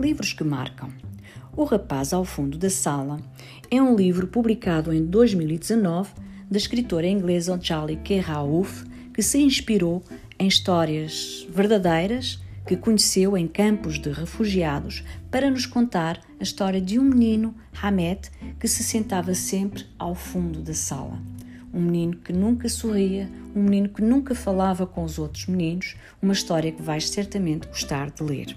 Livros que marcam. O Rapaz ao Fundo da Sala é um livro publicado em 2019 da escritora inglesa Charlie K. Raouf, que se inspirou em histórias verdadeiras que conheceu em campos de refugiados para nos contar a história de um menino, Hamed, que se sentava sempre ao fundo da sala. Um menino que nunca sorria, um menino que nunca falava com os outros meninos, uma história que vais certamente gostar de ler.